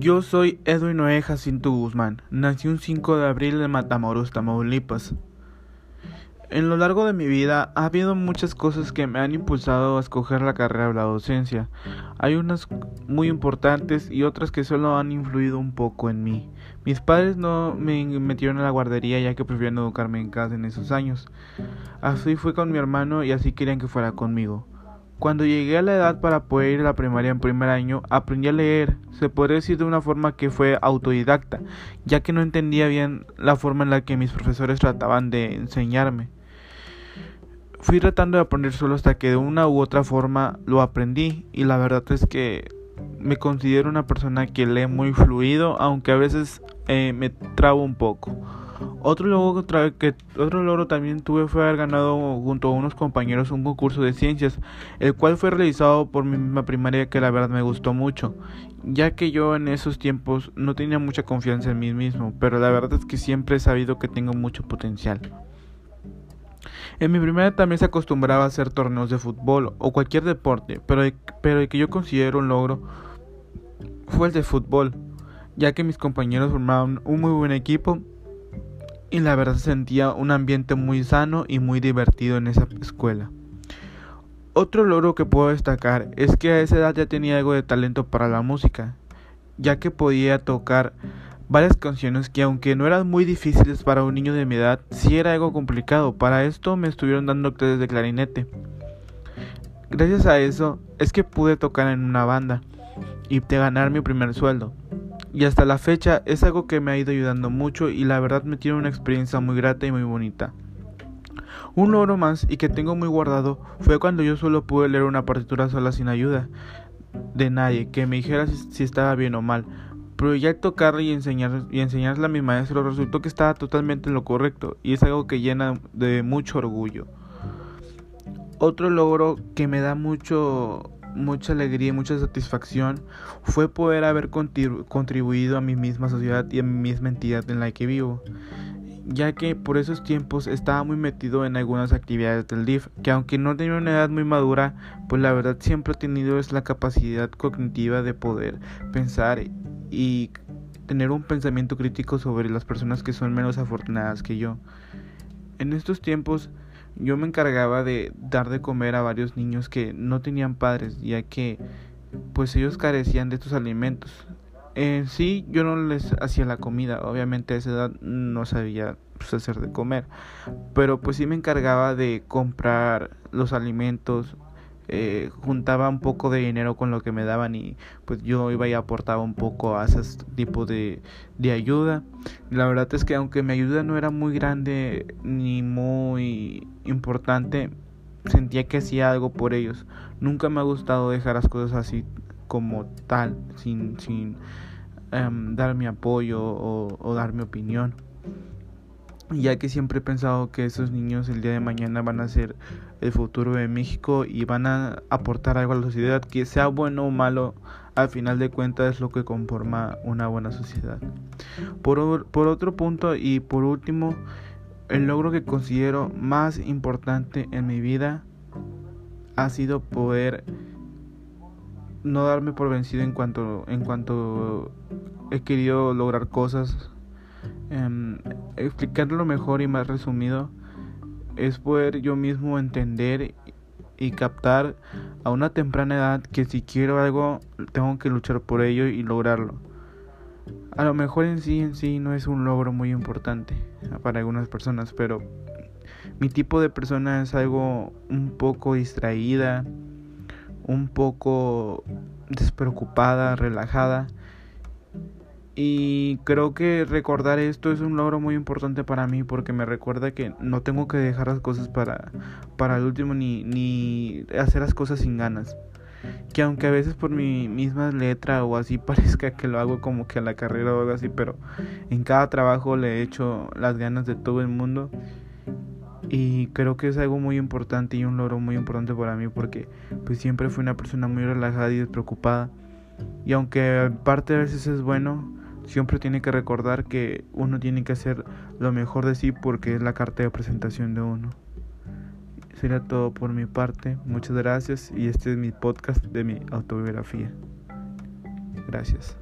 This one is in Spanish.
Yo soy Edwin Noé Jacinto Guzmán. Nací un 5 de abril en Matamoros, Tamaulipas. En lo largo de mi vida ha habido muchas cosas que me han impulsado a escoger la carrera de la docencia. Hay unas muy importantes y otras que solo han influido un poco en mí. Mis padres no me metieron a la guardería ya que prefieren educarme en casa en esos años. Así fui con mi hermano y así querían que fuera conmigo. Cuando llegué a la edad para poder ir a la primaria en primer año, aprendí a leer, se podría decir de una forma que fue autodidacta, ya que no entendía bien la forma en la que mis profesores trataban de enseñarme. Fui tratando de aprender solo hasta que de una u otra forma lo aprendí y la verdad es que me considero una persona que lee muy fluido, aunque a veces eh, me trabo un poco. Otro logro, que, otro logro también tuve fue haber ganado junto a unos compañeros un concurso de ciencias, el cual fue realizado por mi misma primaria que la verdad me gustó mucho, ya que yo en esos tiempos no tenía mucha confianza en mí mismo, pero la verdad es que siempre he sabido que tengo mucho potencial. En mi primaria también se acostumbraba a hacer torneos de fútbol o cualquier deporte, pero, pero el que yo considero un logro fue el de fútbol, ya que mis compañeros formaban un muy buen equipo y la verdad sentía un ambiente muy sano y muy divertido en esa escuela. Otro logro que puedo destacar es que a esa edad ya tenía algo de talento para la música, ya que podía tocar varias canciones que aunque no eran muy difíciles para un niño de mi edad, sí era algo complicado. Para esto me estuvieron dando clases de clarinete. Gracias a eso es que pude tocar en una banda y ganar mi primer sueldo y hasta la fecha es algo que me ha ido ayudando mucho y la verdad me tiene una experiencia muy grata y muy bonita. Un logro más y que tengo muy guardado fue cuando yo solo pude leer una partitura sola sin ayuda de nadie que me dijera si, estaba bien o mal. Pero ya tocarla y, enseñar, y enseñarla a mi maestro resultó que estaba totalmente en lo correcto y es algo que llena de mucho orgullo. Otro logro que me da mucho mucha alegría y mucha satisfacción fue poder haber contribuido a mi misma sociedad y a mi misma entidad en la que vivo, ya que por esos tiempos estaba muy metido en algunas actividades del DIF, que aunque no tenía una edad muy madura, pues la verdad siempre he tenido es la capacidad cognitiva de poder pensar y tener un pensamiento crítico sobre las personas que son menos afortunadas que yo. En estos tiempos yo me encargaba de dar de comer a varios niños que no tenían padres, ya que pues ellos carecían de estos alimentos. En sí, yo no les hacía la comida, obviamente a esa edad no sabía pues, hacer de comer, pero pues sí me encargaba de comprar los alimentos, eh, juntaba un poco de dinero con lo que me daban y pues yo iba y aportaba un poco a ese tipo de, de ayuda. La verdad es que aunque mi ayuda no era muy grande ni muy importante, sentía que hacía algo por ellos. Nunca me ha gustado dejar las cosas así como tal, sin, sin em, dar mi apoyo o, o dar mi opinión ya que siempre he pensado que esos niños el día de mañana van a ser el futuro de México y van a aportar algo a la sociedad, que sea bueno o malo, al final de cuentas es lo que conforma una buena sociedad. Por, por otro punto y por último, el logro que considero más importante en mi vida ha sido poder no darme por vencido en cuanto en cuanto he querido lograr cosas eh, explicarlo mejor y más resumido es poder yo mismo entender y captar a una temprana edad que si quiero algo tengo que luchar por ello y lograrlo. A lo mejor en sí en sí no es un logro muy importante para algunas personas, pero mi tipo de persona es algo un poco distraída, un poco despreocupada, relajada y creo que recordar esto es un logro muy importante para mí porque me recuerda que no tengo que dejar las cosas para, para el último ni, ni hacer las cosas sin ganas. Que aunque a veces por mi misma letra o así parezca que lo hago como que a la carrera o algo así, pero en cada trabajo le he hecho las ganas de todo el mundo. Y creo que es algo muy importante y un logro muy importante para mí porque pues siempre fui una persona muy relajada y despreocupada. Y aunque parte de veces es bueno, siempre tiene que recordar que uno tiene que hacer lo mejor de sí porque es la carta de presentación de uno. Sería todo por mi parte. Muchas gracias y este es mi podcast de mi autobiografía. Gracias.